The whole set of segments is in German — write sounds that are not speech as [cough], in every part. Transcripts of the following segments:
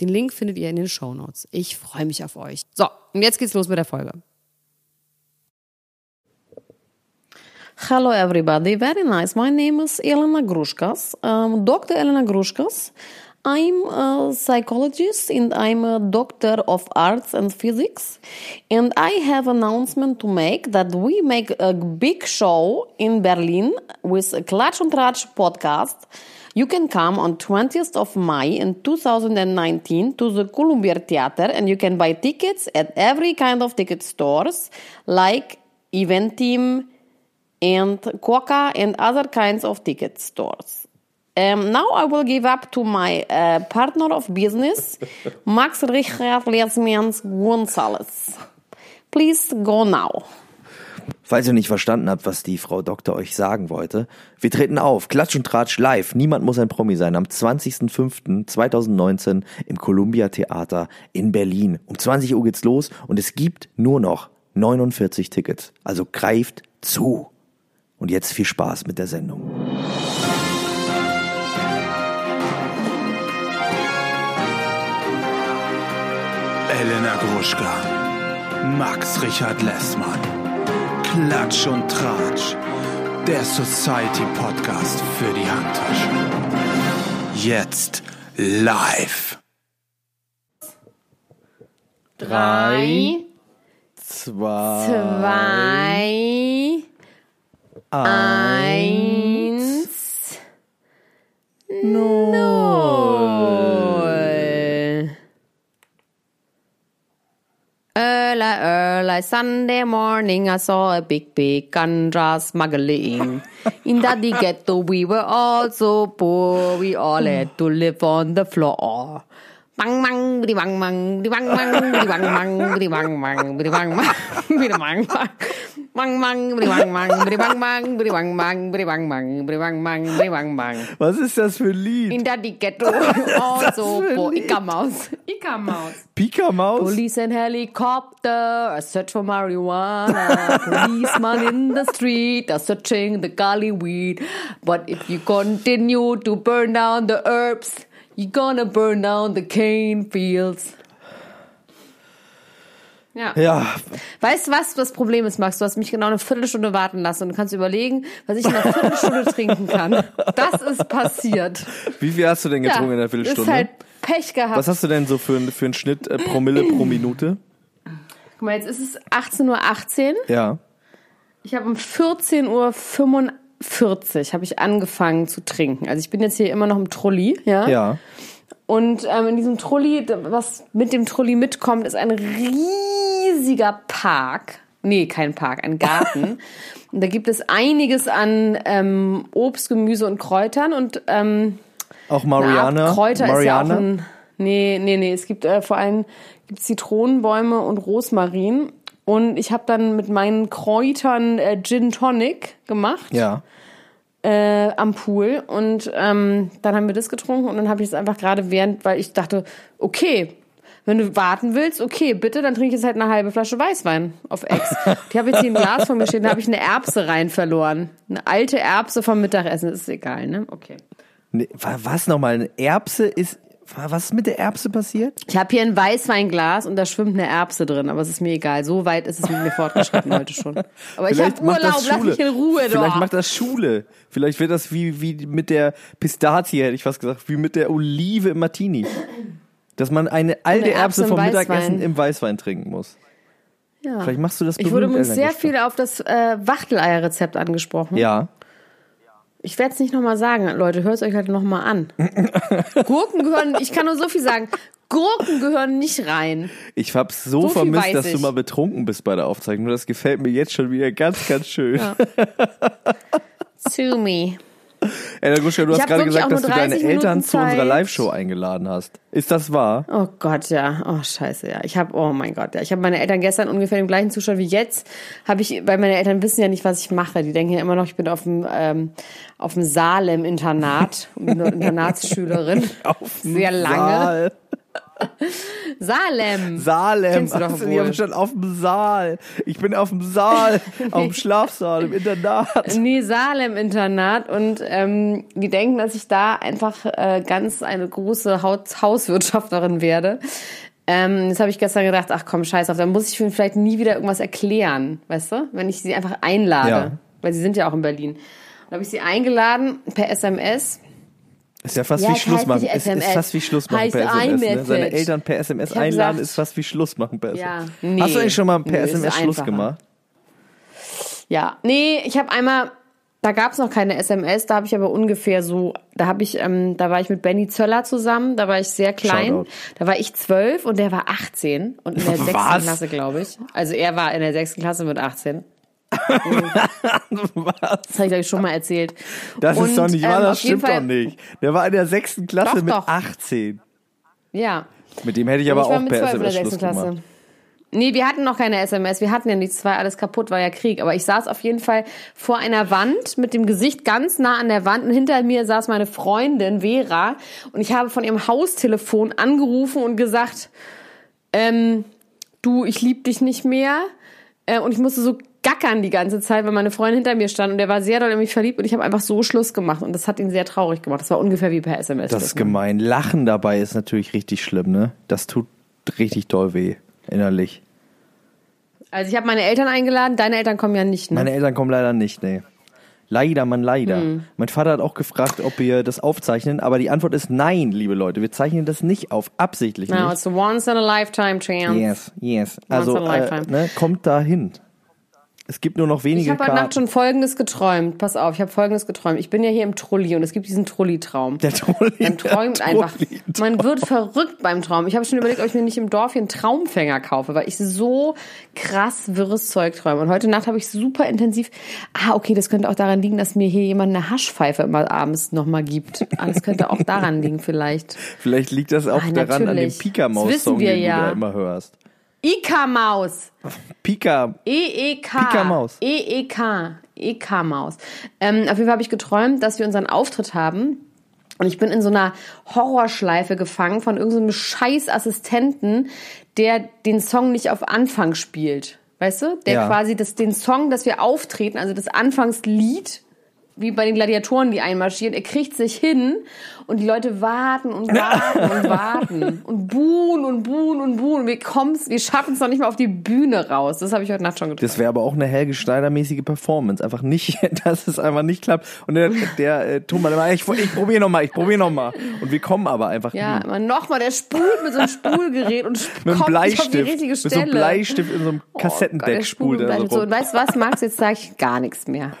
Den Link findet ihr in den Show Notes. Ich freue mich auf euch. So, und jetzt geht's los mit der Folge. Hello, everybody. Very nice. My name is Elena Grushkas. Um, Dr. Elena Grushkas. I'm a psychologist and I'm a doctor of arts and physics. And I have announcement to make that we make a big show in Berlin with a Klatsch und Tratsch podcast. You can come on 20th of May in 2019 to the Columbia Theater and you can buy tickets at every kind of ticket stores like Eventim and Coca and other kinds of ticket stores. Um, now I will give up to my uh, partner of business, [laughs] Max Richard Lesmians Gonzalez. Please go now. Falls ihr nicht verstanden habt, was die Frau Doktor euch sagen wollte, wir treten auf, Klatsch und Tratsch live, niemand muss ein Promi sein, am 20.05.2019 im Columbia Theater in Berlin. Um 20 Uhr geht's los und es gibt nur noch 49 Tickets. Also greift zu. Und jetzt viel Spaß mit der Sendung. Elena Gruschka, Max Richard Lessmann. Klatsch und Tratsch, der Society Podcast für die Handtasche. Jetzt live. Drei, Zwei, zwei, eins, Sunday morning, I saw a big, big ganja smuggling. In the ghetto, we were all so poor, we all had to live on the floor. Bang, bang, bidi, bang, bang, bidi, bang, bang, bidi, bang, bang, bidi, bang, bang, bidi, bang, bang, bidi, bang, bang. Bang, bang, bang, bang, bang, bang, bang, bang, bang, bang, bang, bang, bang, bang. Was ist das für ein Lied? In the ghetto, all so poor. Ika-Maus. Ika-Maus. Pika Maus? Police and helicopter, a search for marijuana. Policeman in the street, are searching the gully weed. But if you continue to burn down the herbs, you're gonna burn down the cane fields. Ja. Ja, Weißt du, was das Problem ist, Max? Du hast mich genau eine Viertelstunde warten lassen und du kannst überlegen, was ich in einer Viertelstunde [laughs] trinken kann. Das ist passiert. wie viel hast du denn getrunken ja, in der Viertelstunde? Ist halt Pech gehabt. Was hast du denn so für, für einen Schnitt äh, Promille pro Minute? Guck mal, jetzt ist es 18.18 Uhr. Ja. Ich habe um 14.45 Uhr habe ich angefangen zu trinken. Also ich bin jetzt hier immer noch im Trulli, ja. Ja. Und ähm, in diesem Trulli, was mit dem Trulli mitkommt, ist ein riesiger Park. Nee, kein Park, ein Garten. [laughs] und da gibt es einiges an ähm, Obst, Gemüse und Kräutern und ähm, Auch Mariana. Kräuter Mariana. ist ja auch ein. Nee, nee, nee. Es gibt äh, vor allem gibt Zitronenbäume und Rosmarin. Und ich habe dann mit meinen Kräutern äh, Gin Tonic gemacht ja. äh, am Pool. Und ähm, dann haben wir das getrunken und dann habe ich es einfach gerade während, weil ich dachte, okay, wenn du warten willst, okay, bitte, dann trinke ich jetzt halt eine halbe Flasche Weißwein auf Ex. Die habe jetzt hier ein Glas von mir stehen, da habe ich eine Erbse rein verloren. Eine alte Erbse vom Mittagessen, ist egal, ne? Okay. Nee, wa- was nochmal? Eine Erbse ist. Wa- Was ist mit der Erbse passiert? Ich habe hier ein Weißweinglas und da schwimmt eine Erbse drin, aber es ist mir egal. So weit ist es mit mir fortgeschritten heute schon. Aber ich habe Urlaub, lass mich in Ruhe Vielleicht doch. macht das Schule. Vielleicht wird das wie, wie mit der Pistazie, hätte ich fast gesagt, wie mit der Olive im Martini. Dass man eine alte Eine Erbse Erbse vom Weißwein. Mittagessen im Weißwein trinken muss. ja. Vielleicht machst du das Ich wurde übrigens sehr viel auf das äh, Wachteleier-Rezept angesprochen. Ja. Ich werde es nicht nochmal sagen, Leute, hört es euch halt nochmal an. [laughs] Gurken gehören, ich kann nur so viel sagen, Gurken gehören nicht rein. Ich hab's so, So vermisst, dass du ich. mal betrunken bist bei der Aufzeichnung. Das gefällt mir jetzt schon wieder ganz, ganz schön. Ja. [laughs] Sue me. Ey, Guschka, du Ich hast gerade gesagt, dass du deine 30 Eltern Minuten zu unserer Zeit. Live-Show eingeladen hast. Ist das wahr? Oh Gott, ja. Oh Scheiße, ja. Ich habe, oh mein Gott, ja. Ich habe meine Eltern gestern ungefähr im gleichen Zustand wie jetzt. Habe ich, weil meine Eltern wissen ja nicht, was ich mache. Die denken ja immer noch, ich bin auf dem ähm, auf dem Salem-Internat, bin [laughs] eine Internatsschülerin. Auf Sehr lange. Saal. [laughs] Salem. Salem. Kennst du doch du nicht wohl. schon auf dem Saal. Ich bin auf dem Saal, [laughs] auf dem Schlafsaal, im Internat. Nee, Salem-Internat und ähm, die denken, dass ich da einfach äh, ganz eine große Haus Hauswirtschafterin werde. Ähm, das habe ich gestern gedacht, ach komm, scheiß auf, dann muss ich ihnen vielleicht nie wieder irgendwas erklären, weißt du? Wenn ich sie einfach einlade, Ja. weil sie sind ja auch in Berlin. Dann habe ich sie eingeladen per SMS. Ist ja fast Ja, wie es Schluss machen. nicht Ist, ist fast wie Schluss machen Heißt per SMS. Ne? Seine Eltern per SMS einladen gesagt- ist fast wie Schluss machen per Ja, SMS. nee. Hast du eigentlich schon mal per ist SMS Schluss gemacht? Ja, nee, ich habe einmal, da gab's noch keine SMS, da habe ich aber ungefähr so, da habe ich, ähm, da war ich mit Benny Zöller zusammen, da war ich sehr klein, Shoutout. da war ich zwölf und der war 18 und in der [laughs] sechsten? Klasse, glaube ich. Also er war in der sechsten Klasse mit 18. [laughs] Was? Das habe ich, ich, schon mal erzählt. Das und, ist doch nicht wahr, ähm, das stimmt doch Fall- nicht. Der war in der sechsten Klasse Doch, mit doch. 18. Ja. Mit dem hätte ich Und aber ich auch per zwölf in der SMS Schluss Klasse. gemacht. Nee, wir hatten noch keine SMS, wir hatten ja nichts, war alles kaputt, war ja Krieg. Aber ich saß auf jeden Fall vor einer Wand mit dem Gesicht ganz nah an der Wand und hinter mir saß meine Freundin Vera und ich habe von ihrem Haustelefon angerufen und gesagt, ähm, du, ich lieb dich nicht mehr. Äh, und ich musste so gackern die ganze Zeit, weil meine Freundin hinter mir stand und der war sehr doll in mich verliebt und ich habe einfach so Schluss gemacht und das hat ihn sehr traurig gemacht. Das war ungefähr wie per SMS. Das ist gemein. Lachen dabei ist natürlich richtig schlimm, ne? Das tut richtig doll weh, innerlich. Also ich habe meine Eltern eingeladen, deine Eltern kommen ja nicht, ne? Meine Eltern kommen leider nicht, nee. Leider, Mann, leider. Hm. Mein Vater hat auch gefragt, ob wir das aufzeichnen, aber die Antwort ist nein, liebe Leute. Wir zeichnen das nicht auf, absichtlich No, nicht. it's a once in a lifetime chance. Yes, yes. Also, in a äh, ne, kommt da hin. Es gibt nur noch wenige Ich habe heute. Nacht schon Folgendes geträumt. Pass auf, ich habe Folgendes geträumt. Ich bin ja hier im Trulli und es gibt diesen Trulli-Traum. Der Trulli, Man träumt einfach. Man wird verrückt beim Traum. Ich habe schon überlegt, ob ich mir nicht im Dorf hier einen Traumfänger kaufe, weil ich so krass wirres Zeug träume. Und heute Nacht habe ich super intensiv. Ah, okay, das könnte auch daran liegen, dass mir hier jemand eine Haschpfeife immer abends nochmal gibt. Ah, das könnte auch daran liegen, vielleicht. [laughs] Vielleicht liegt das auch Ah, daran an dem natürlich. Pika-Maus-Song, den ja. du da immer hörst. Ika-Maus. Pika, E-E-K. Pika-Maus. E-E-K. E-K-Maus. Ähm, auf jeden Fall habe ich geträumt, dass wir unseren Auftritt haben. Und ich bin in so einer Horrorschleife gefangen von irgendeinem scheiß Assistenten, der den Song nicht auf Anfang spielt. Weißt du? Der Ja. quasi das, den Song, dass wir auftreten, also das Anfangslied, wie bei den Gladiatoren, die einmarschieren, er kriegt sich hin und die Leute warten und warten und warten [laughs] und buhen und buhen und buhen. Und wir kommen's, wir schaffen es noch nicht mal auf die Bühne raus. Das habe ich heute Nacht schon geträumt. Das wäre aber auch eine Helge Schneider-mäßige Performance. Einfach nicht, [laughs] dass es einfach nicht klappt. Und der, der äh, Thomas ich, ich probiere nochmal, ich probiere nochmal. Und wir kommen aber einfach Ja, nochmal, der spult mit so einem [laughs] Spulgerät und Mit kommt nicht auf die Bleistift. richtige Mit Stelle. so einem Bleistift in so einem Oh Gott, Kassettendeck spult er und so. Und weißt du was, Max, jetzt sage ich gar nichts mehr.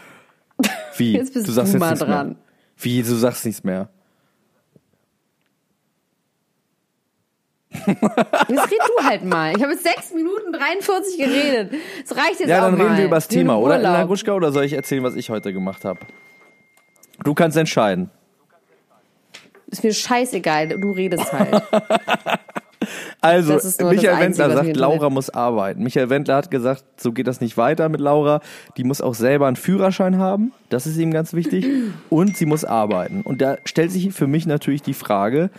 Wie? Jetzt bist du sagst du mal nichts dran. Mehr. Wie? Du sagst nichts mehr. [laughs] Jetzt red du halt mal. Ich habe jetzt 6 Minuten 43 geredet. Das reicht jetzt Ja, auch dann mal. reden wir über das Thema, oder? Gruschka, oder soll ich erzählen, was ich heute gemacht habe? Du kannst entscheiden. Ist mir scheißegal, du redest halt. [laughs] Also, Michael Wendler sagt, Laura muss arbeiten. Michael Wendler hat gesagt, so geht das nicht weiter mit Laura. Die muss auch selber einen Führerschein haben. Das ist ihm ganz wichtig. Und sie muss arbeiten. Und da stellt sich für mich natürlich die Frage,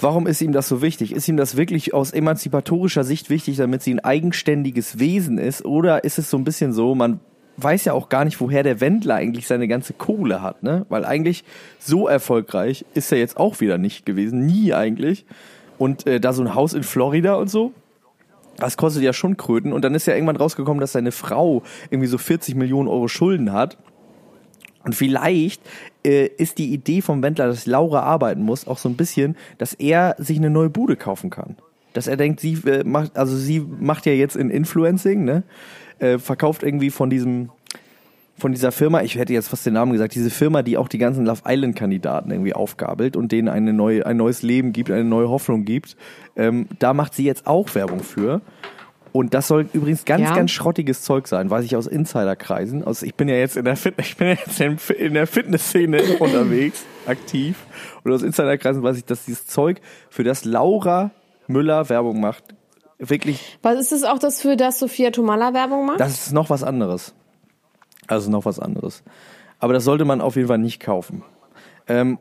warum ist ihm das so wichtig? Ist ihm das wirklich aus emanzipatorischer Sicht wichtig, damit sie ein eigenständiges Wesen ist? Oder ist es so ein bisschen so, man weiß ja auch gar nicht, woher der Wendler eigentlich seine ganze Kohle hat, ne? Weil eigentlich so erfolgreich ist er jetzt auch wieder nicht gewesen. Nie eigentlich. Und äh, da so ein Haus in Florida und so. Das kostet ja schon Kröten. Und dann ist ja irgendwann rausgekommen, dass seine Frau irgendwie so 40 Millionen Euro Schulden hat. Und vielleicht äh, ist die Idee vom Wendler, dass Laura arbeiten muss, auch so ein bisschen, dass er sich eine neue Bude kaufen kann. Dass er denkt, sie äh, macht, also sie macht ja jetzt in Influencing, ne? Äh, verkauft irgendwie von diesem von dieser Firma, ich hätte jetzt fast den Namen gesagt, diese Firma, die auch die ganzen Love Island Kandidaten irgendwie aufgabelt und denen eine neue, ein neues Leben gibt, eine neue Hoffnung gibt. Ähm, da macht sie jetzt auch Werbung für. Und das soll übrigens ganz, Ja. ganz schrottiges Zeug sein, weiß ich aus Insiderkreisen. Also ich bin ja jetzt in der Fit ich bin ja jetzt in, der Fitnessszene [laughs] unterwegs, aktiv. Und aus Insiderkreisen weiß ich, dass dieses Zeug, für das Laura Müller Werbung macht, wirklich, Was ist das auch das, für das Sophia Tomala Werbung macht? das ist noch was anderes. Also noch was anderes. Aber das sollte man auf jeden Fall nicht kaufen. Ähm,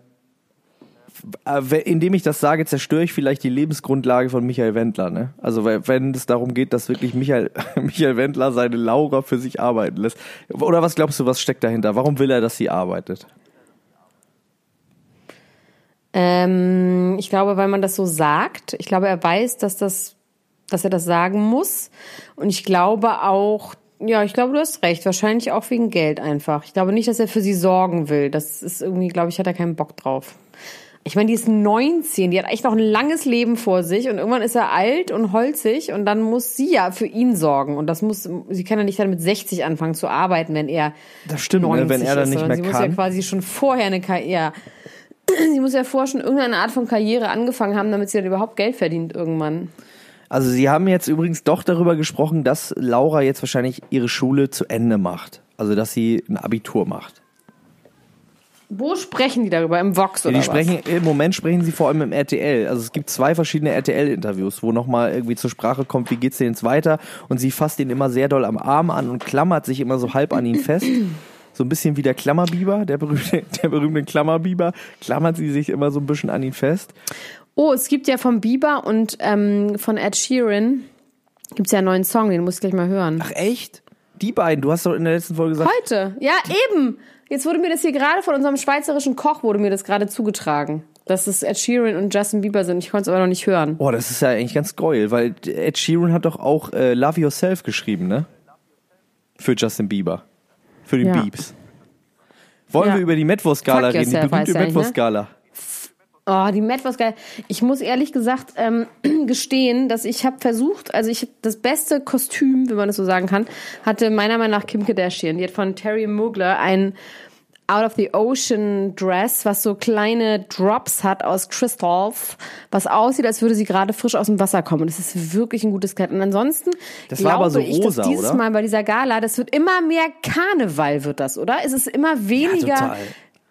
äh, indem ich das sage, zerstöre ich vielleicht die Lebensgrundlage von Michael Wendler. Ne? Also we- wenn es darum geht, dass wirklich Michael, [laughs] Michael Wendler seine Laura für sich arbeiten lässt. Oder was glaubst du, was steckt dahinter? Warum will er, dass sie arbeitet? Ähm, ich glaube, weil man das so sagt. Ich glaube, er weiß, dass das, dass er das sagen muss. Und ich glaube auch, ja, ich glaube, du hast recht. Wahrscheinlich auch wegen Geld einfach. Ich glaube nicht, dass er für sie sorgen will. Das ist irgendwie, glaube ich, hat er keinen Bock drauf. Ich meine, die ist 19, die hat echt noch ein langes Leben vor sich und irgendwann ist er alt und holzig und dann muss sie ja für ihn sorgen und das muss, sie kann ja nicht dann mit 60 anfangen zu arbeiten, wenn er Das stimmt, ne, 90 wenn er dann nicht mehr sie muss ja kann. quasi schon vorher eine Karriere, [clears throat] sie muss ja vorher schon irgendeine Art von Karriere angefangen haben, damit sie dann überhaupt Geld verdient irgendwann. Also sie haben jetzt übrigens doch darüber gesprochen, dass Laura jetzt wahrscheinlich ihre Schule zu Ende macht. Also dass sie ein Abitur macht. Wo sprechen die darüber? Im Vox Ja, oder die sprechen, im Moment sprechen sie vor allem im RTL. Also es gibt zwei verschiedene RTL-Interviews, wo nochmal irgendwie zur Sprache kommt, wie geht's dir jetzt weiter? Und sie fasst ihn immer sehr doll am Arm an und klammert sich immer so halb an ihn fest. So ein bisschen wie der Klammerbiber, der berühmte, der berühmte Klammerbiber, klammert sie sich immer so ein bisschen an ihn fest. Oh, es gibt ja von Bieber und ähm, von Ed Sheeran gibt's ja einen neuen Song, den muss ich gleich mal hören. Ach echt? Die beiden, du hast doch in der letzten Folge gesagt, Heute? Ja, eben. Jetzt wurde mir das hier gerade von unserem schweizerischen Koch wurde mir das gerade zugetragen, dass es Ed Sheeran und Justin Bieber sind. Ich konnte es aber noch nicht hören. oh, das ist ja eigentlich ganz geil, weil Ed Sheeran hat doch auch äh, Love Yourself geschrieben, ne? Für Justin Bieber. Für den Ja. Biebs. Wollen Ja. wir über die Metwurst-Gala reden? Die berühmte ja eigentlich, ne? Oh, die Matt was geil. Ich muss ehrlich gesagt ähm, [clears throat] gestehen, dass ich habe versucht, also ich das beste Kostüm, wenn man das so sagen kann, hatte meiner Meinung nach Kim Kardashian. Die hat von Terry Mugler ein Out of the Ocean Dress, was so kleine Drops hat aus Crystals, was aussieht, als würde sie gerade frisch aus dem Wasser kommen. Und es ist wirklich ein gutes Kleid. Und ansonsten Das war glaube aber so ich, dass rosa, dieses oder? Mal bei dieser Gala, das wird immer mehr Karneval, wird das, oder? Es ist immer weniger total.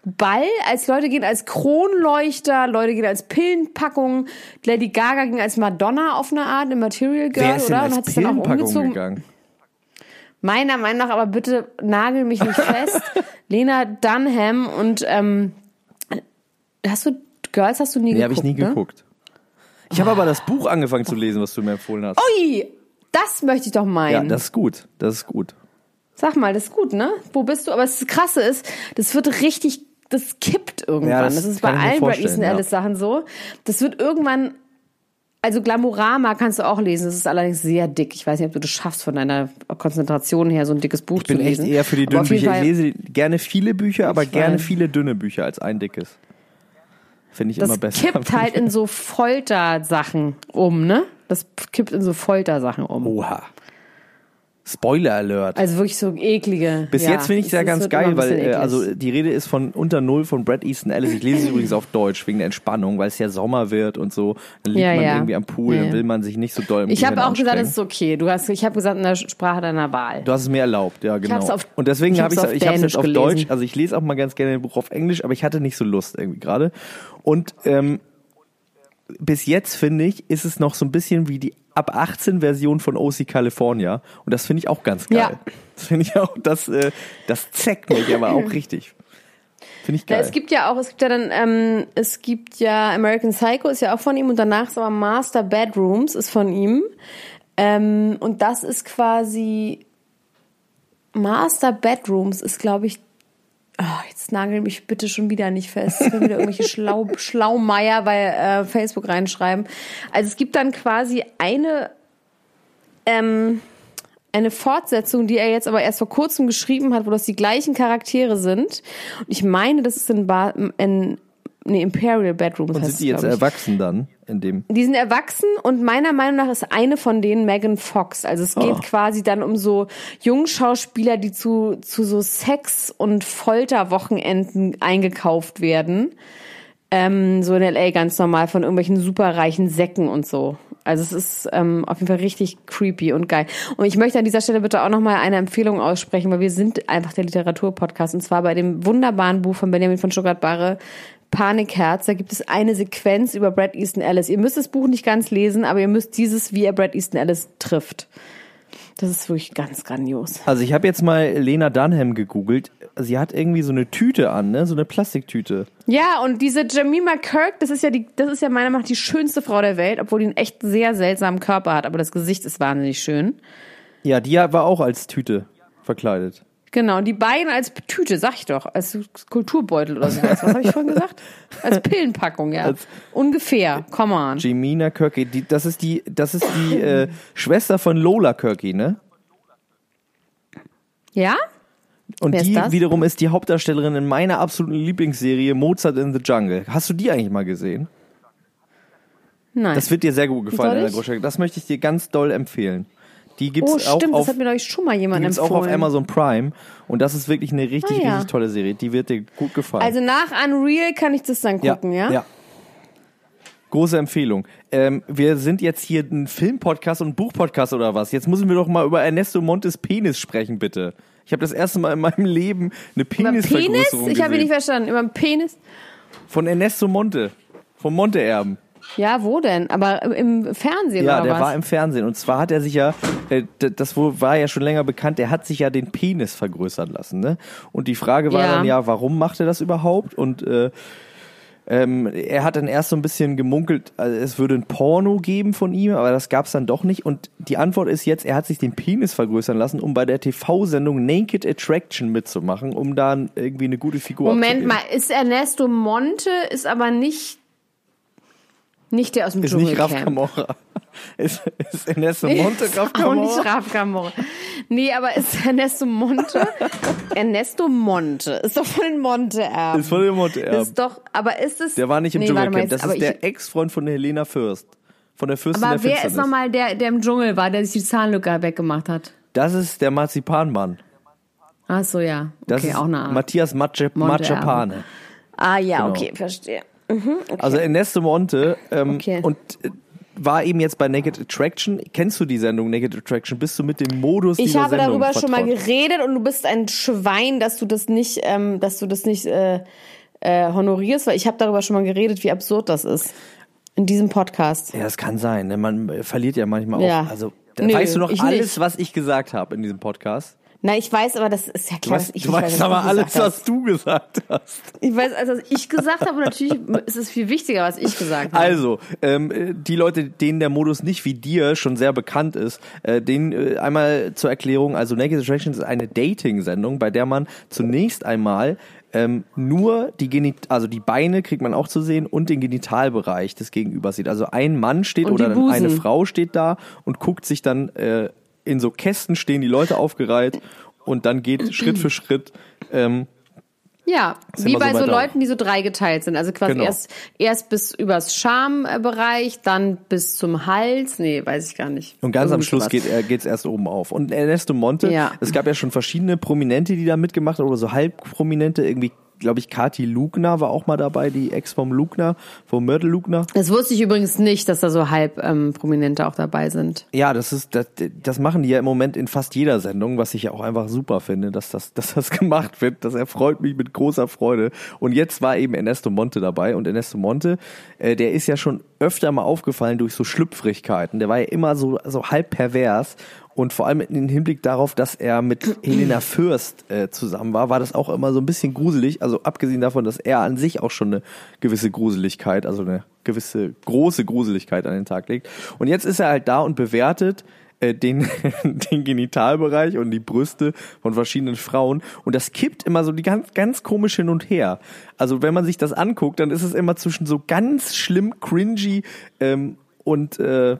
Ball, als Leute gehen als Kronleuchter, Leute gehen als Pillenpackung, Lady Gaga ging als Madonna auf eine Art, eine Material Girl, Wer ist denn oder? als Und hat sich dann auch umgezogen. gegangen? Meiner Meinung nach, aber bitte nagel mich nicht fest. [laughs] Lena Dunham und ähm, hast du Girls hast du nie Nee, habe geguckt? ich nie ne? geguckt. Ich habe aber das Buch angefangen zu lesen, was du mir empfohlen hast. Ui, das möchte ich doch ja, meinen. das ist gut. Das ist gut. Sag mal, das ist gut, ne? Wo bist du? Aber das Krasse ist, das wird richtig, das kippt irgendwann. Ja, das, das ist bei allen Bret vorstellen, Easton Ellis Sachen so. Das wird irgendwann, also Glamorama kannst du auch lesen. Das ist allerdings sehr dick. Ich weiß nicht, ob du das schaffst von deiner Konzentration her, so ein dickes Buch Ich bin zu echt lesen. eher für die dünnen Bücher. Ich lese gerne viele Bücher, aber gerne weiß. viele dünne Bücher als ein dickes. Finde ich das immer besser. kippt halt in so Foltersachen um, ne? Das kippt in so Foltersachen um. Oha. Spoiler Alert. Also wirklich so eklige. Bis ja, jetzt finde ich es ja ganz geil, weil äh, also die Rede ist von unter Null von Brad Easton Ellis. Ich lese es übrigens auf Deutsch wegen der Entspannung, weil es ja Sommer wird und so. Dann liegt Ja, man ja. irgendwie am Pool, dann will man sich nicht so doll im ich habe auch gesagt, es ist okay. Du hast, ich habe gesagt in der Sprache deiner Wahl. Du hast es mir erlaubt, ja genau. hab's auf- und deswegen ich habe ich auf ich habe es jetzt auf gelesen. Deutsch. Also ich lese auch mal ganz gerne ein Buch auf Englisch, aber ich hatte nicht so Lust irgendwie gerade. Und ähm, bis jetzt finde ich, ist es noch so ein bisschen wie die ab 18 Version von OC California und das finde ich auch ganz geil. Ja. Das finde ich auch, das äh, das zeckt mich aber auch [laughs] richtig. Finde ich Ja, geil. es gibt ja auch, es gibt ja dann, ähm, es gibt ja American Psycho ist ja auch von ihm und danach ist aber Master Bedrooms ist von ihm. Ähm, und das ist quasi Master Bedrooms ist, glaube ich, oh, jetzt nagel mich bitte schon wieder nicht fest. Ich will wieder irgendwelche Schlau, [laughs] Schlaumeier bei äh, Facebook reinschreiben. Also es gibt dann quasi eine ähm, eine Fortsetzung, die er jetzt aber erst vor kurzem geschrieben hat, wo das die gleichen Charaktere sind. Und ich meine, das ist in, ba in nee, Imperial Bedrooms Und sind die jetzt erwachsen dann in dem? Die sind erwachsen und meiner Meinung nach ist eine von denen Megan Fox. Also es geht Oh. quasi dann um so Jungschauspieler, die zu, zu so Sex- und Folterwochenenden eingekauft werden. Ähm, so in L.A. ganz normal von irgendwelchen superreichen Säcken und so. Also es ist ähm, auf jeden Fall richtig creepy und geil. Und ich möchte an dieser Stelle bitte auch nochmal eine Empfehlung aussprechen, weil wir sind einfach der Literaturpodcast. Und zwar bei dem wunderbaren Buch von Benjamin von Stuttgart-Barre, Panikherz. Da gibt es eine Sequenz über Brad Easton Ellis. Ihr müsst das Buch nicht ganz lesen, aber ihr müsst dieses, wie er Brad Easton Ellis trifft. Das ist wirklich ganz grandios. Also ich habe jetzt mal Lena Dunham gegoogelt. Sie hat irgendwie so eine Tüte an, ne? So eine Plastiktüte. Ja, und diese Jemima Kirk, das ist ja die, das ist ja meiner Meinung nach die schönste Frau der Welt, obwohl die einen echt sehr seltsamen Körper hat, aber das Gesicht ist wahnsinnig schön. Ja, die war auch als Tüte verkleidet. Genau, die beiden als Tüte, sag ich doch, als Kulturbeutel oder sowas. Was habe ich vorhin gesagt? Als Pillenpackung, ja. Als- Ungefähr. Come on. Jemina Kirky, die, das ist die, das ist die äh, Schwester von Lola Kirky, ne? Ja? Und Wer ist die das? wiederum ist die Hauptdarstellerin in meiner absoluten Lieblingsserie Mozart in the Jungle. Hast du die eigentlich mal gesehen? Nein. Das wird dir sehr gut gefallen, Anna ich? Gruschek. Das möchte ich dir ganz doll empfehlen. Die gibt's oh, auch stimmt, auf, das hat mir, glaube ich, schon mal die jemand gibt's auch empfohlen. auf Amazon Prime. Und das ist wirklich eine richtig, Ah, ja. richtig tolle Serie. Die wird dir gut gefallen. Also nach Unreal kann ich das dann gucken, ja? ja. Große Empfehlung. Ähm, wir sind jetzt hier ein Filmpodcast und ein Buchpodcast oder was? Jetzt müssen wir doch mal über Ernesto Montes Penis sprechen, bitte. Ich habe das erste Mal in meinem Leben eine Über Penis? Penisvergrößerung Ich habe ihn nicht verstanden. Über den Penis? Von Ernesto Monte. Vom Monte-Erben. Ja, wo denn? Aber im Fernsehen Ja, oder der was? war im Fernsehen. Und zwar hat er sich ja, äh, das war ja schon länger bekannt, der hat sich ja den Penis vergrößern lassen. Ne? Und die Frage war Ja. dann ja, warum macht er das überhaupt? Und äh, ähm, er hat dann erst so ein bisschen gemunkelt, also es würde ein Porno geben von ihm, aber das gab es dann doch nicht. Und die Antwort ist jetzt, er hat sich den Penis vergrößern lassen, um bei der TV-Sendung Naked Attraction mitzumachen, um da irgendwie eine gute Figur Moment mal, ist Ernesto Monte, ist aber nicht, nicht der aus dem Ist nicht Raf Dschungelcamp. Camorra. [laughs] Ist, ist Ernesto Monte Raf Auch Camorra? nicht Raf Camorra. Nee, aber ist [laughs] Ernesto Monte, Ernesto Monte, ist doch von den Monte-Erben. Ist von den Monte-Erben. Ist doch, aber ist es... Der war nicht im nee, Dschungelcamp. jetzt, Das ist der Ex-Freund von Helena Fürst. Von der Fürstin Aber der wer Finsternis. ist nochmal der, der im Dschungel war, der sich die Zahnlücke weggemacht hat? Das ist der Marzipanmann. Ach so, ja. Das Okay, ist auch eine Art. Matthias Mace. Macepane. Ah ja, Genau. okay, verstehe. Also Ernesto Monte. Ähm, Okay. Und äh, war eben jetzt bei Naked Attraction. Kennst du die Sendung Naked Attraction? Bist du mit dem Modus Ich dieser habe Sendung darüber schon mal vertraut? geredet und du bist ein Schwein, dass du das nicht, ähm, dass du das nicht äh, äh, honorierst, weil ich habe darüber schon mal geredet, wie absurd das ist. In diesem Podcast. Ja, das kann sein. Ne? Man verliert ja manchmal Ja. auch. Also, da Nö, weißt du noch alles, nicht. was ich gesagt habe in diesem Podcast? Nein, ich weiß, aber das ist ja Du klar, weißt, dass ich du weiß, weißt aber du alles, hast. was du gesagt hast. Ich weiß, also was ich gesagt habe, und natürlich ist es viel wichtiger, was ich gesagt habe. Also, ähm, äh, die Leute, denen der Modus nicht wie dir schon sehr bekannt ist, äh, denen äh, einmal zur Erklärung, also Naked Attraction ist eine Dating-Sendung, bei der man zunächst einmal ähm, nur die Genit also die Beine kriegt man auch zu sehen und den Genitalbereich des Gegenübers sieht. Also ein Mann steht oder eine Frau steht da und guckt sich dann äh, in so Kästen stehen die Leute aufgereiht und dann geht [clears throat] Schritt für Schritt ähm, Ja, wie so bei so auf. Leuten, die so dreigeteilt sind. Also quasi Genau. erst, erst bis übers Schambereich, dann bis zum Hals. Nee, weiß ich gar nicht. Und ganz am Schluss geht geht's erst oben auf. Und Ernesto Monte, Ja. es gab ja schon verschiedene Prominente, die da mitgemacht haben, oder so halbprominente, irgendwie, glaube ich, Kati Lugner war auch mal dabei, die Ex vom Lugner, vom Mörtel Lugner. Das wusste ich übrigens nicht, dass da so halb ähm, Prominente auch dabei sind. Ja, das ist, das, das machen die ja im Moment in fast jeder Sendung, was ich ja auch einfach super finde, dass das, dass das [laughs] gemacht wird. Das erfreut mich mit großer Freude. Und jetzt war eben Ernesto Monte dabei. Und Ernesto Monte, äh, der ist ja schon öfter mal aufgefallen durch so Schlüpfrigkeiten. Der war ja immer so, so halb pervers. Und vor allem im Hinblick darauf, dass er mit [clears throat] Helena Fürst äh, zusammen war, war das auch immer so ein bisschen gruselig. Also abgesehen davon, dass er an sich auch schon eine gewisse Gruseligkeit, also eine gewisse große Gruseligkeit an den Tag legt. Und jetzt ist er halt da und bewertet äh, den, [laughs] den Genitalbereich und die Brüste von verschiedenen Frauen. Und das kippt immer so die ganz, ganz komisch hin und her. Also wenn man sich das anguckt, dann ist es immer zwischen so ganz schlimm cringy ähm, und äh,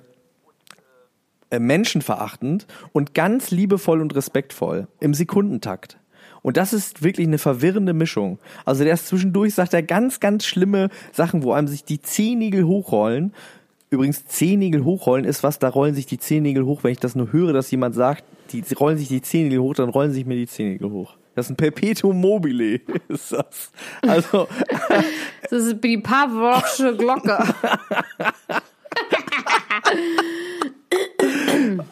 äh, menschenverachtend und ganz liebevoll und respektvoll im Sekundentakt. Und das ist wirklich eine verwirrende Mischung. Also der ist zwischendurch, sagt er ganz, ganz schlimme Sachen, wo einem sich die Zehennägel hochrollen. Übrigens, Zehennägel hochrollen ist was, da rollen sich die Zehennägel hoch. Wenn ich das nur höre, dass jemand sagt, die rollen sich die Zehennägel hoch, dann rollen sich mir die Zehennägel hoch. Das ist ein Perpetuum mobile, [laughs] ist das. Also, [laughs] Das ist die Pavlovsche Glocke. [laughs]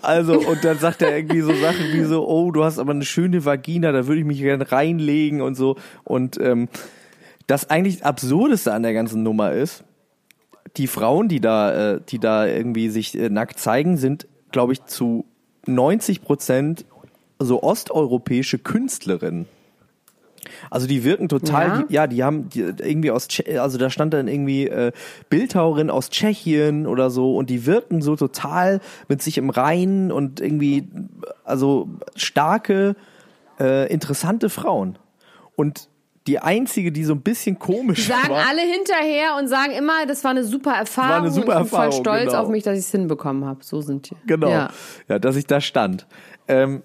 Also, und dann sagt er irgendwie so Sachen wie so, oh, du hast aber eine schöne Vagina, da würde ich mich gerne reinlegen und so. Und ähm, das eigentlich Absurdeste an der ganzen Nummer ist, die Frauen, die da, äh, die da irgendwie sich äh, nackt zeigen, sind, glaube ich, zu 90 Prozent so osteuropäische Künstlerinnen. Also die wirken total, Ja? die, ja, die haben die, irgendwie aus, Tsche- also da stand dann irgendwie äh, Bildhauerin aus Tschechien oder so und die wirken so total mit sich im Reinen und irgendwie, also starke, äh, interessante Frauen. Und die einzige, die so ein bisschen komisch Sagen war, alle hinterher und sagen immer, das war eine super Erfahrung. War eine super und ich bin voll stolz genau. auf mich, dass ich es hinbekommen habe. So sind die. Genau. Ja. Ja. dass ich da stand. Ähm,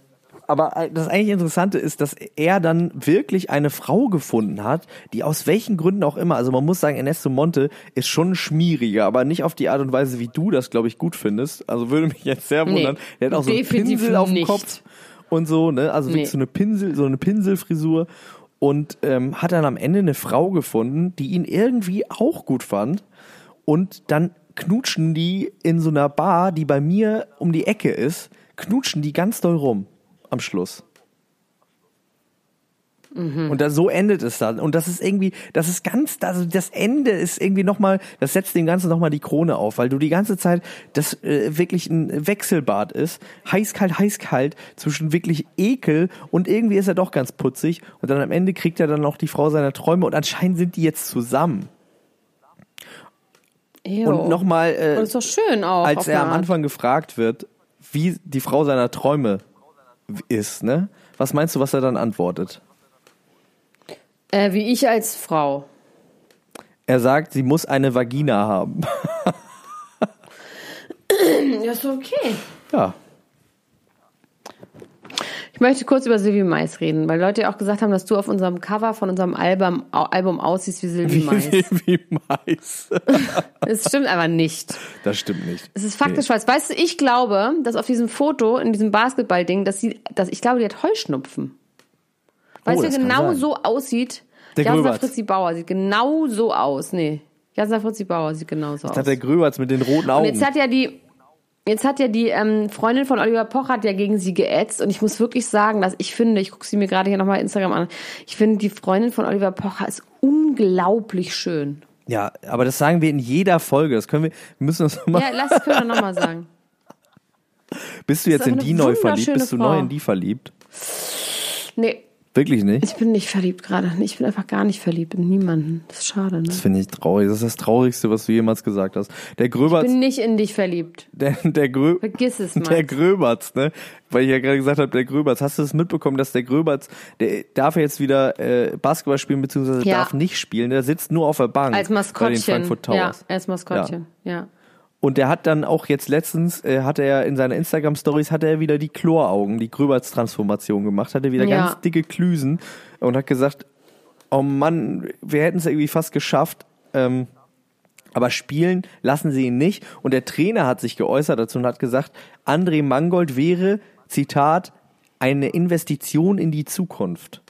aber das eigentlich Interessante ist, dass er dann wirklich eine Frau gefunden hat, die aus welchen Gründen auch immer, also man muss sagen, Ernesto Monte ist schon schmieriger, aber nicht auf die Art und Weise, wie du das, glaube ich, gut findest. Also würde mich jetzt sehr Nee, wundern. er hat auch so einen Pinsel auf dem nicht. Kopf und so, ne? Also wirklich Nee. so eine Pinsel, so eine Pinselfrisur. Und ähm, hat dann am Ende eine Frau gefunden, die ihn irgendwie auch gut fand. Und dann knutschen die in so einer Bar, die bei mir um die Ecke ist, knutschen die ganz doll rum am Schluss. Und da, so endet es dann. Und das ist irgendwie, das ist ganz, also das Ende ist irgendwie nochmal, das setzt dem Ganzen nochmal die Krone auf, weil du die ganze Zeit, das äh, wirklich ein Wechselbad ist, heiß-kalt, heiß-kalt, zwischen wirklich Ekel und irgendwie ist er doch ganz putzig. Und dann am Ende kriegt er dann noch die Frau seiner Träume und anscheinend sind die jetzt zusammen. Ew. Und nochmal, äh, Und ist doch schön auch. als er am. Anfang gefragt wird, wie die Frau seiner Träume ist, ne? Was meinst du, was er dann antwortet? Äh, wie ich als Frau. Er sagt, sie muss eine Vagina haben. Ja, ist okay. ja. Ich möchte kurz über Silvi Mais reden, weil Leute ja auch gesagt haben, dass du auf unserem Cover von unserem Album, Album aussiehst wie Silvi Mais. Wie Mais. [laughs] Das stimmt aber nicht. Das stimmt nicht. Es ist faktisch falsch. Weißt du, ich glaube, dass auf diesem Foto, in diesem Basketball-Ding, dass sie, dass ich glaube, die hat Heuschnupfen. Weißt Oh, kann genau so aussieht. Der Jasna. Fritzi Bauer sieht genau so aus. Nee. Jasna Fritzi Bauer sieht genau so Das aus. hat der Gröberts mit den roten Augen. Und jetzt hat ja die, jetzt hat ja die ähm, Freundin von Oliver Poch hat ja gegen sie geätzt und ich muss wirklich sagen, dass ich finde, ich gucke sie mir gerade hier nochmal Instagram an, ich finde die Freundin von Oliver Pocher ist unglaublich schön. ja, aber das sagen wir in jeder Folge. Das können wir, wir müssen das mal. Ja, lass es können wir nochmal sagen. [laughs] Bist du jetzt in die neu verliebt? Bist du Frau. neu in die verliebt? Nee, Wirklich nicht? ich bin nicht verliebt gerade. Ich bin einfach gar nicht verliebt in niemanden. Das ist schade, ne? Das finde ich traurig. Das ist das Traurigste, was du jemals gesagt hast. Der Gröberts, Ich bin nicht in dich verliebt. der, der, Grö, Vergiss es der mal. Gröberts, ne? Weil ich ja gerade gesagt habe, der Gröberts. Hast du es mitbekommen, dass der Gröberts, der darf jetzt wieder äh, Basketball spielen, beziehungsweise Ja. darf nicht spielen. Der sitzt nur auf der Bank Als bei den Maskottchen. Frankfurt Ja, Towers. als Maskottchen. Ja. Und der hat dann auch jetzt letztens, äh, hat er in seiner Instagram-Stories, hat er wieder die Chloraugen, die Gröberts-Transformation gemacht, hat er wieder Ja. ganz dicke Klüsen und hat gesagt, oh Mann, wir hätten es irgendwie fast geschafft, ähm, aber spielen lassen sie ihn nicht. Und der Trainer hat sich geäußert dazu und hat gesagt, André Mangold wäre, Zitat, eine Investition in die Zukunft.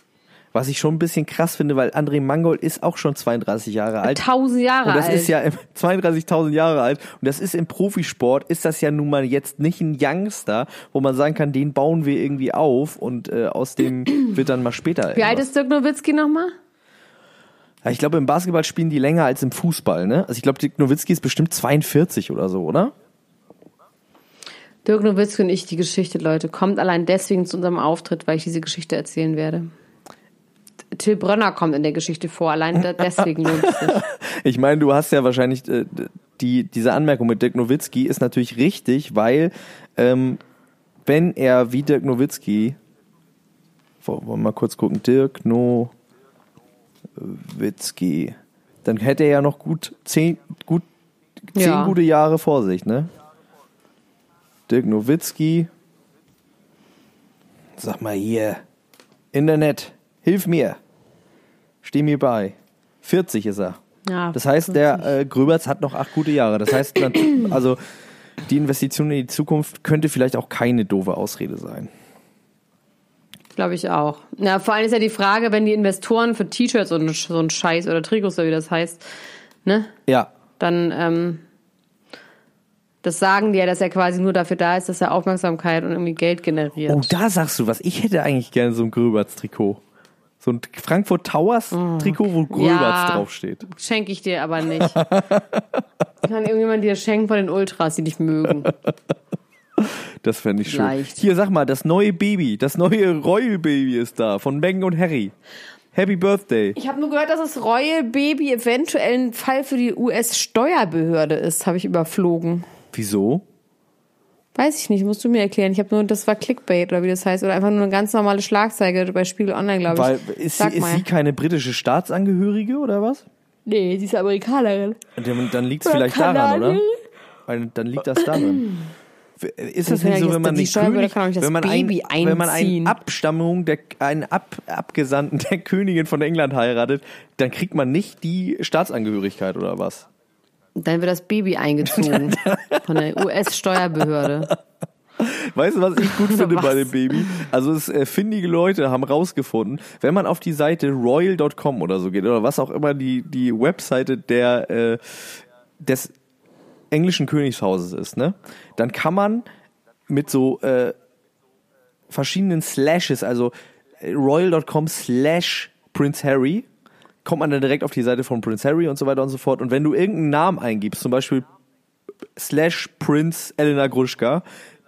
Was ich schon ein bisschen krass finde, weil André Mangold ist auch schon 32 Jahre alt. Tausend Jahre Und das alt. ist ja im- [laughs] 32.000 Jahre alt. Und das ist im Profisport, ist das ja nun mal jetzt nicht ein Youngster, wo man sagen kann, den bauen wir irgendwie auf und äh, aus dem [clears throat] wird dann mal später. Wie alt ist Dirk Nowitzki nochmal? Ja, ich glaube, im Basketball spielen die länger als im Fußball, ne? Also ich glaube, Dirk Nowitzki ist bestimmt 42 oder so, oder? Dirk Nowitzki und ich, die Geschichte, Leute, kommt allein deswegen zu unserem Auftritt, weil ich diese Geschichte erzählen werde. Till Brönner kommt in der Geschichte vor, allein deswegen lohnt es sich. [laughs] Ich meine, du hast ja wahrscheinlich äh, die diese Anmerkung mit Dirk Nowitzki ist natürlich richtig, weil ähm, wenn er wie Dirk Nowitzki, wollen wir mal kurz gucken, Dirk Nowitzki, dann hätte er ja noch gut zehn, gut zehn Ja. gute Jahre vor sich, ne? Dirk Nowitzki, sag mal hier, Internet, hilf mir. Steh mir bei. 40 ist er. Ja, Das heißt, der äh, Gröberts hat noch acht gute Jahre. Das heißt, [clears throat] also die Investition in die Zukunft könnte vielleicht auch keine doofe Ausrede sein. Glaube ich auch. Ja, vor allem ist ja die Frage, wenn die Investoren für T-Shirts und so ein Scheiß oder Trikots oder wie das heißt, ne, Ja, dann ähm, das sagen die ja, dass er quasi nur dafür da ist, dass er Aufmerksamkeit und irgendwie Geld generiert. Oh, da sagst du was. Ich hätte eigentlich gerne so ein Gröberts-Trikot. So ein Frankfurt Towers-Trikot, wo Gröberts Ja. draufsteht. Schenke ich dir aber nicht. [laughs] Kann irgendjemand dir schenken von den Ultras, die dich mögen. Das fände ich schön. Vielleicht. Hier, sag mal, das neue Baby, das neue Royal Baby ist da, von Meghan und Harry. Happy Birthday. Ich habe nur gehört, dass das Royal Baby eventuell ein Fall für die US-Steuerbehörde ist, habe ich überflogen. Wieso? Weiß ich nicht, musst du mir erklären. Ich habe nur, das war Clickbait oder wie das heißt, oder einfach nur eine ganz normale Schlagzeile bei Spiegel Online, glaube ich. Weil, ist sie, ist sie keine britische Staatsangehörige oder was? nee, sie ist Amerikanerin. Und dann, dann liegt es vielleicht daran, oder? Weil, dann liegt das daran. Ist das Das nicht so, wenn man König, nicht das wenn man Baby ein, wenn man einziehen. eine Abstammung der einen Ab, Abgesandten der Königin von England heiratet, dann kriegt man nicht die Staatsangehörigkeit oder was? Dann wird das Baby eingezogen von der US-Steuerbehörde. Weißt du, was ich gut finde Was? bei dem Baby? Also es äh, findige Leute haben rausgefunden, wenn man auf die Seite royal.com oder so geht oder was auch immer die die Webseite der äh, des englischen Königshauses ist, ne? Dann kann man mit so äh, verschiedenen Slashes, also äh, royal.com slash Prince Harry, kommt man dann direkt auf die Seite von Prince Harry und so weiter und so fort. Und wenn du irgendeinen Namen eingibst, zum Beispiel slash Prince Elena Gruschka,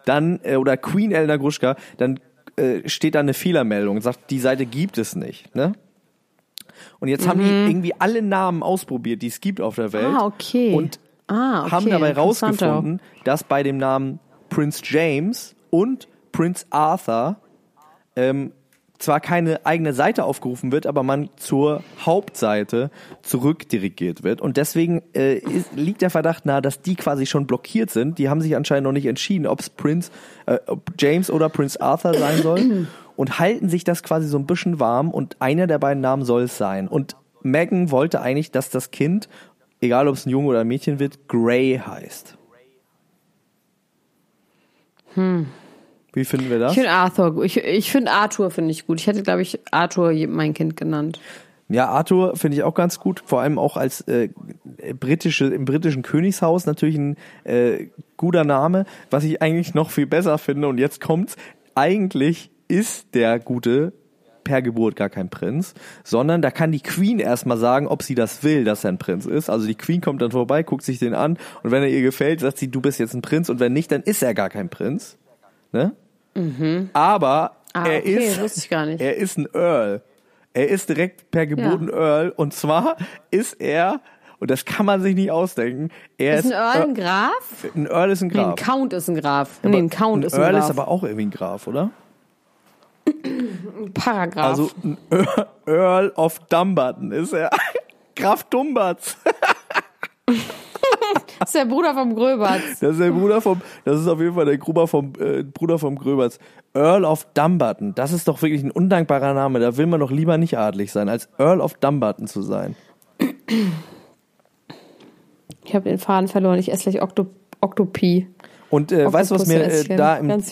dann, äh, oder Queen Elena Gruschka, dann äh, steht da eine Fehlermeldung und sagt, die Seite gibt es nicht, ne? Und jetzt haben die irgendwie alle Namen ausprobiert, die es gibt auf der Welt. Mhm. Ah, okay. Und Ah, okay. haben dabei rausgefunden, dass bei dem Namen Prince James und Prince Arthur ähm, zwar keine eigene Seite aufgerufen wird, aber man zur Hauptseite zurückdirigiert wird. Und deswegen äh, ist, liegt der Verdacht nahe, dass die quasi schon blockiert sind. Die haben sich anscheinend noch nicht entschieden, ob es Prince äh, James oder Prince Arthur sein soll. und halten sich das quasi so ein bisschen warm. Und einer der beiden Namen soll es sein. Und Megan wollte eigentlich, dass das Kind, egal ob es ein Junge oder ein Mädchen wird, Grey heißt. Wie finden wir das? Ich finde Arthur, gut. ich, ich finde Arthur finde ich gut. Ich hätte, glaube ich, Arthur mein Kind genannt. Ja, Arthur finde ich auch ganz gut, vor allem auch als äh, britische im britischen Königshaus natürlich ein äh, guter Name, was ich eigentlich noch viel besser finde und jetzt kommt's, eigentlich ist der gute per Geburt gar kein Prinz, sondern da kann die Queen erstmal sagen, ob sie das will, dass er ein Prinz ist. Also die Queen kommt dann vorbei, guckt sich den an und wenn er ihr gefällt, sagt sie, du bist jetzt ein Prinz und wenn nicht, dann ist er gar kein Prinz. Ne? Aber Ah, er okay, ist er ist ein Earl. Er ist direkt per Geburt ein Ja. Earl. Und zwar ist er, und das kann man sich nicht ausdenken, er Ist ist, ein Earl ein Graf? ein Earl ist ein Nee, ein Graf. Count ist ein Graf. Nee, ein Count ist ein Earl Graf. ist aber auch irgendwie ein Graf, oder? ein Paragraph. Also ein Earl, Earl of Dumbarton ist er. [laughs] Graf Dumbarts. [laughs] [laughs] das ist der Bruder vom Gröberts. Das ist der Bruder vom, das ist auf jeden Fall der Gruber vom, äh, Bruder vom Gröberts. Earl of Dumbarton. Das ist doch wirklich ein undankbarer Name. Da will man doch lieber nicht adlig sein, als Earl of Dumbarton zu sein. Ich habe den Faden verloren. Ich esse gleich Okto Oktopie. Und äh, weißt du, was mir äh, da im,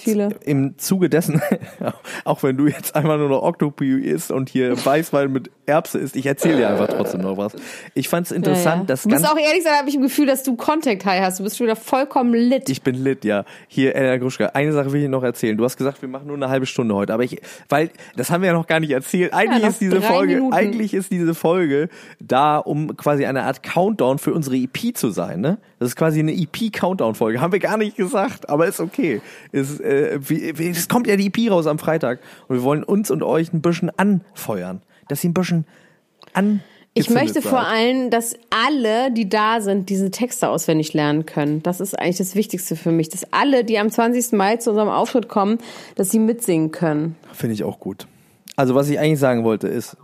im Zuge dessen, [laughs] auch wenn du jetzt einfach nur noch Octopi isst und hier Weißwein mit Erbse isst, ich erzähle dir einfach trotzdem noch was. Ich fand es interessant, ja, ja. dass Du musst auch ehrlich sein, habe ich im Gefühl, dass du Contact High hast. Du bist schon wieder vollkommen lit. Ich bin lit, ja. Hier, Elena Gruschka, eine Sache will ich noch erzählen. Du hast gesagt, wir machen nur eine halbe Stunde heute, aber ich, weil, das haben wir ja noch gar nicht erzählt. Eigentlich noch ist diese Folge, Minuten. eigentlich ist diese Folge da, um quasi eine Art Countdown für unsere EP zu sein, ne? Das ist quasi eine EP-Countdown-Folge. Haben wir gar nicht gesagt, aber ist okay. Ist, äh, wie, wie, es kommt ja die EP raus am Freitag und wir wollen uns und euch ein bisschen anfeuern. Dass sie ein bisschen an Ich möchte vor allem, dass alle, die da sind, diese Texte auswendig lernen können. Das ist eigentlich das Wichtigste für mich. Dass alle, die am 20. Mai zu unserem Auftritt kommen, dass sie mitsingen können. Finde ich auch gut. Also, was ich eigentlich sagen wollte, ist,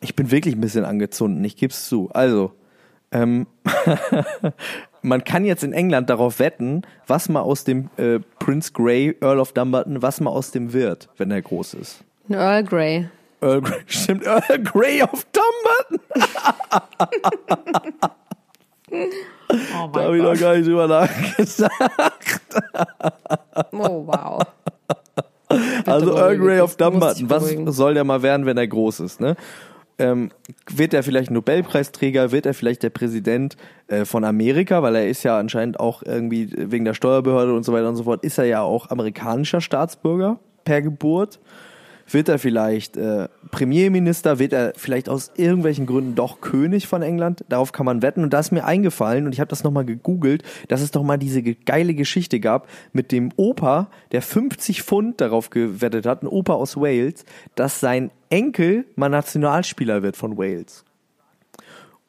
ich bin wirklich ein bisschen angezündet, ich gebe es zu. Also, ähm, [laughs] man kann jetzt in England darauf wetten, was mal aus dem äh, Prince Grey, Earl of Dumbarton, was mal aus dem wird, wenn er groß ist. Ein Earl Grey. Earl Grey, [laughs] stimmt, Earl Grey auf Dumbarton. Oh Da habe ich noch gar nicht drüber nachgedacht. Oh, wow. Also beruhigen, Earl Grey muss Dumbarton, was soll der mal werden, wenn er groß ist, ne? Ähm, wird er vielleicht Nobelpreisträger, wird er vielleicht der Präsident äh, von Amerika, weil er ist ja anscheinend auch irgendwie wegen der Steuerbehörde und so weiter und so fort, ist er ja auch amerikanischer Staatsbürger per Geburt. Wird er vielleicht äh, Premierminister? Wird er vielleicht aus irgendwelchen Gründen doch König von England? Darauf kann man wetten. Und da ist mir eingefallen, und ich habe das nochmal gegoogelt, dass es doch mal diese ge- geile Geschichte gab mit dem Opa, der 50 Pfund darauf gewettet hat, ein Opa aus Wales, dass sein Enkel mal Nationalspieler wird von Wales.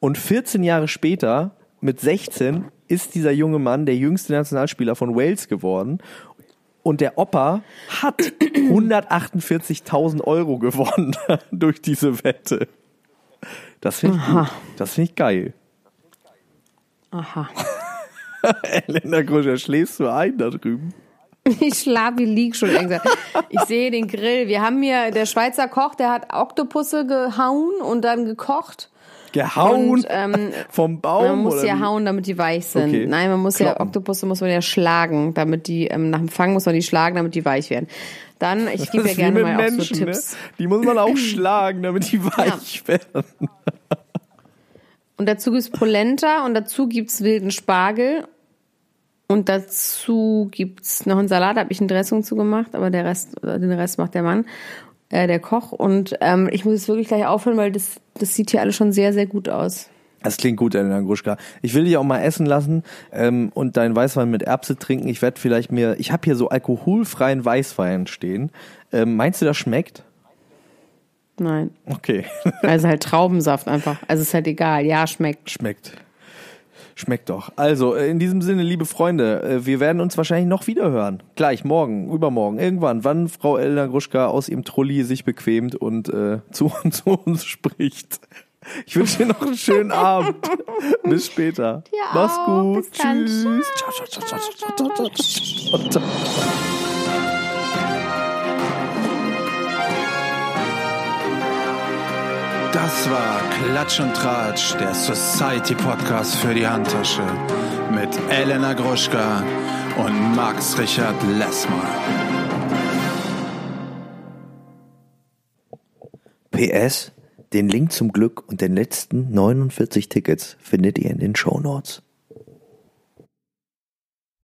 Und 14 Jahre später, mit 16, ist dieser junge Mann der jüngste Nationalspieler von Wales geworden. Und der Opa hat [clears throat] 148.000 Euro gewonnen [laughs] durch diese Wette. Das finde ich, gut. das finde ich geil. Aha. [laughs] Elena Gruscher, schläfst du ein da drüben? [laughs] Ich schlafe, ich lieg schon. Ich sehe den Grill. Wir haben hier, der Schweizer Koch, der hat Oktopusse gehauen und dann gekocht. Gehauen Und, ähm, [laughs] vom Baum? Man muss oder ja hauen, damit die weich sind. Okay. Nein, man muss ja, Kloppen. Oktopusse muss man ja schlagen, damit die, ähm, nach dem Fang muss man die schlagen, damit die weich werden. Dann, ich gebe ja gerne mal auch so Menschen, Tipps. Ne? Die muss man auch [clears throat] schlagen, damit die weich werden. Und dazu gibt's Polenta und dazu gibt's wilden Spargel. Und dazu gibt's noch einen Salat, da habe ich ein Dressing zugemacht, aber der Rest, den Rest macht der Mann, äh, der Koch. Und ähm, ich muss jetzt wirklich gleich aufhören, weil das, das sieht hier alles schon sehr, sehr gut aus. Das klingt gut, Elena Gruschka. Ich will dich auch mal essen lassen ähm, und deinen Weißwein mit Erbse trinken. Ich werde vielleicht mir, ich habe hier so alkoholfreien Weißwein stehen. Ähm, meinst du, das schmeckt? Nein. Okay, Also [laughs] halt Traubensaft einfach. Also ist halt egal. Ja, schmeckt. schmeckt. Schmeckt doch. Also, äh, in diesem Sinne, liebe Freunde, äh, wir werden uns wahrscheinlich noch wieder hören. Gleich, morgen, übermorgen, irgendwann, wann Frau Elena Gruschka aus ihrem Trulli sich bequemt und äh, [laughs] zu, zu uns spricht. Ich wünsche dir noch einen schönen Abend. [laughs] Bis später. Dir Mach's gut. Tschüss. Ciao, ciao, ciao, ciao, ciao, ciao, ciao, Das war Klatsch und Tratsch, der Society Podcast für die Handtasche mit Elena Gruschka und Max Richard Lessmann. PS, den Link zum Glück und den letzten 49 Tickets findet ihr in den Shownotes.